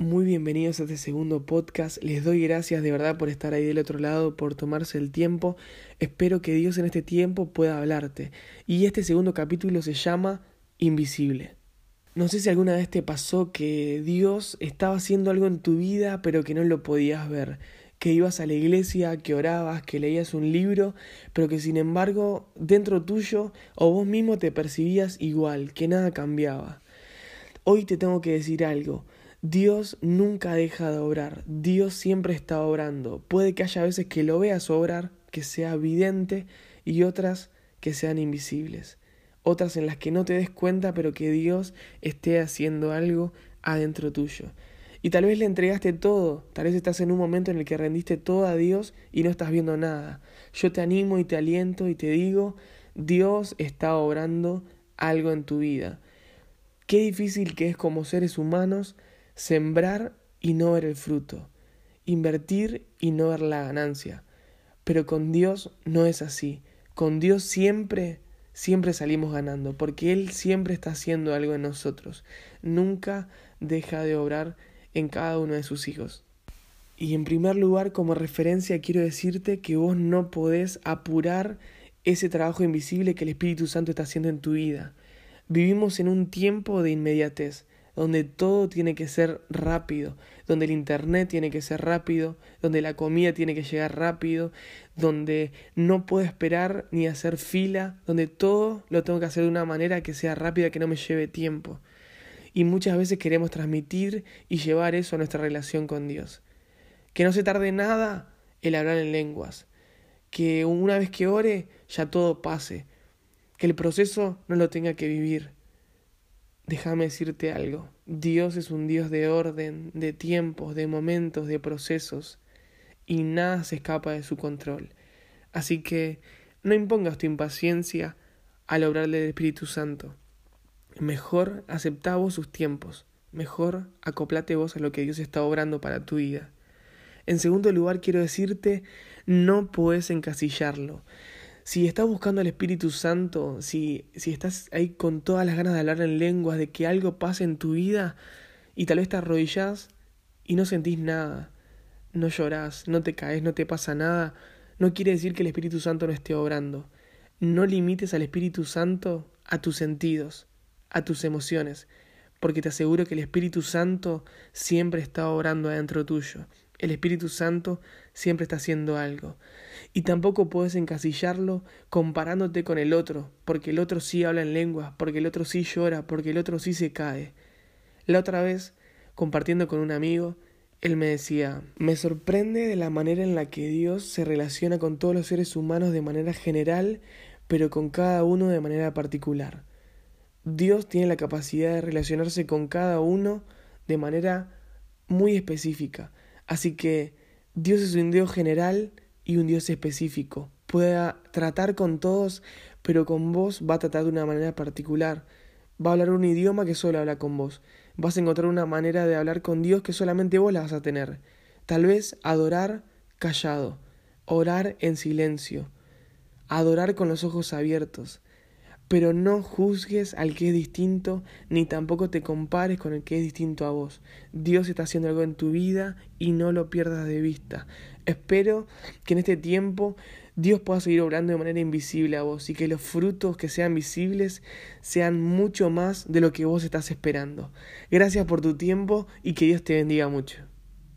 Muy bienvenidos a este segundo podcast. Les doy gracias de verdad por estar ahí del otro lado, por tomarse el tiempo. Espero que Dios en este tiempo pueda hablarte. Y este segundo capítulo se llama Invisible. No sé si alguna vez te pasó que Dios estaba haciendo algo en tu vida pero que no lo podías ver. Que ibas a la iglesia, que orabas, que leías un libro, pero que sin embargo dentro tuyo o vos mismo te percibías igual, que nada cambiaba. Hoy te tengo que decir algo. Dios nunca deja de obrar, Dios siempre está obrando. Puede que haya veces que lo veas obrar, que sea evidente, y otras que sean invisibles. Otras en las que no te des cuenta, pero que Dios esté haciendo algo adentro tuyo. Y tal vez le entregaste todo, tal vez estás en un momento en el que rendiste todo a Dios y no estás viendo nada. Yo te animo y te aliento y te digo, Dios está obrando algo en tu vida. Qué difícil que es como seres humanos sembrar y no ver el fruto, invertir y no ver la ganancia. Pero con Dios no es así. Con Dios siempre, siempre salimos ganando, porque Él siempre está haciendo algo en nosotros. Nunca deja de obrar en cada uno de sus hijos. Y en primer lugar, como referencia, quiero decirte que vos no podés apurar ese trabajo invisible que el Espíritu Santo está haciendo en tu vida. Vivimos en un tiempo de inmediatez donde todo tiene que ser rápido, donde el Internet tiene que ser rápido, donde la comida tiene que llegar rápido, donde no puedo esperar ni hacer fila, donde todo lo tengo que hacer de una manera que sea rápida, que no me lleve tiempo. Y muchas veces queremos transmitir y llevar eso a nuestra relación con Dios. Que no se tarde nada el hablar en lenguas. Que una vez que ore ya todo pase. Que el proceso no lo tenga que vivir Déjame decirte algo. Dios es un Dios de orden, de tiempos, de momentos, de procesos, y nada se escapa de su control. Así que no impongas tu impaciencia al obrar del Espíritu Santo. Mejor acepta vos sus tiempos, mejor acoplate vos a lo que Dios está obrando para tu vida. En segundo lugar, quiero decirte, no puedes encasillarlo. Si estás buscando al Espíritu Santo, si, si estás ahí con todas las ganas de hablar en lenguas, de que algo pase en tu vida y tal vez te arrodillas y no sentís nada, no llorás, no te caes, no te pasa nada, no quiere decir que el Espíritu Santo no esté obrando. No limites al Espíritu Santo a tus sentidos, a tus emociones, porque te aseguro que el Espíritu Santo siempre está obrando adentro tuyo. El Espíritu Santo siempre está haciendo algo. Y tampoco puedes encasillarlo comparándote con el otro, porque el otro sí habla en lenguas, porque el otro sí llora, porque el otro sí se cae. La otra vez, compartiendo con un amigo, él me decía, me sorprende de la manera en la que Dios se relaciona con todos los seres humanos de manera general, pero con cada uno de manera particular. Dios tiene la capacidad de relacionarse con cada uno de manera muy específica. Así que Dios es un Dios general y un Dios específico. Puede tratar con todos, pero con vos va a tratar de una manera particular. Va a hablar un idioma que solo habla con vos. Vas a encontrar una manera de hablar con Dios que solamente vos la vas a tener. Tal vez adorar callado, orar en silencio, adorar con los ojos abiertos, pero no juzgues al que es distinto, ni tampoco te compares con el que es distinto a vos. Dios está haciendo algo en tu vida y no lo pierdas de vista. Espero que en este tiempo Dios pueda seguir obrando de manera invisible a vos y que los frutos que sean visibles sean mucho más de lo que vos estás esperando. Gracias por tu tiempo y que Dios te bendiga mucho.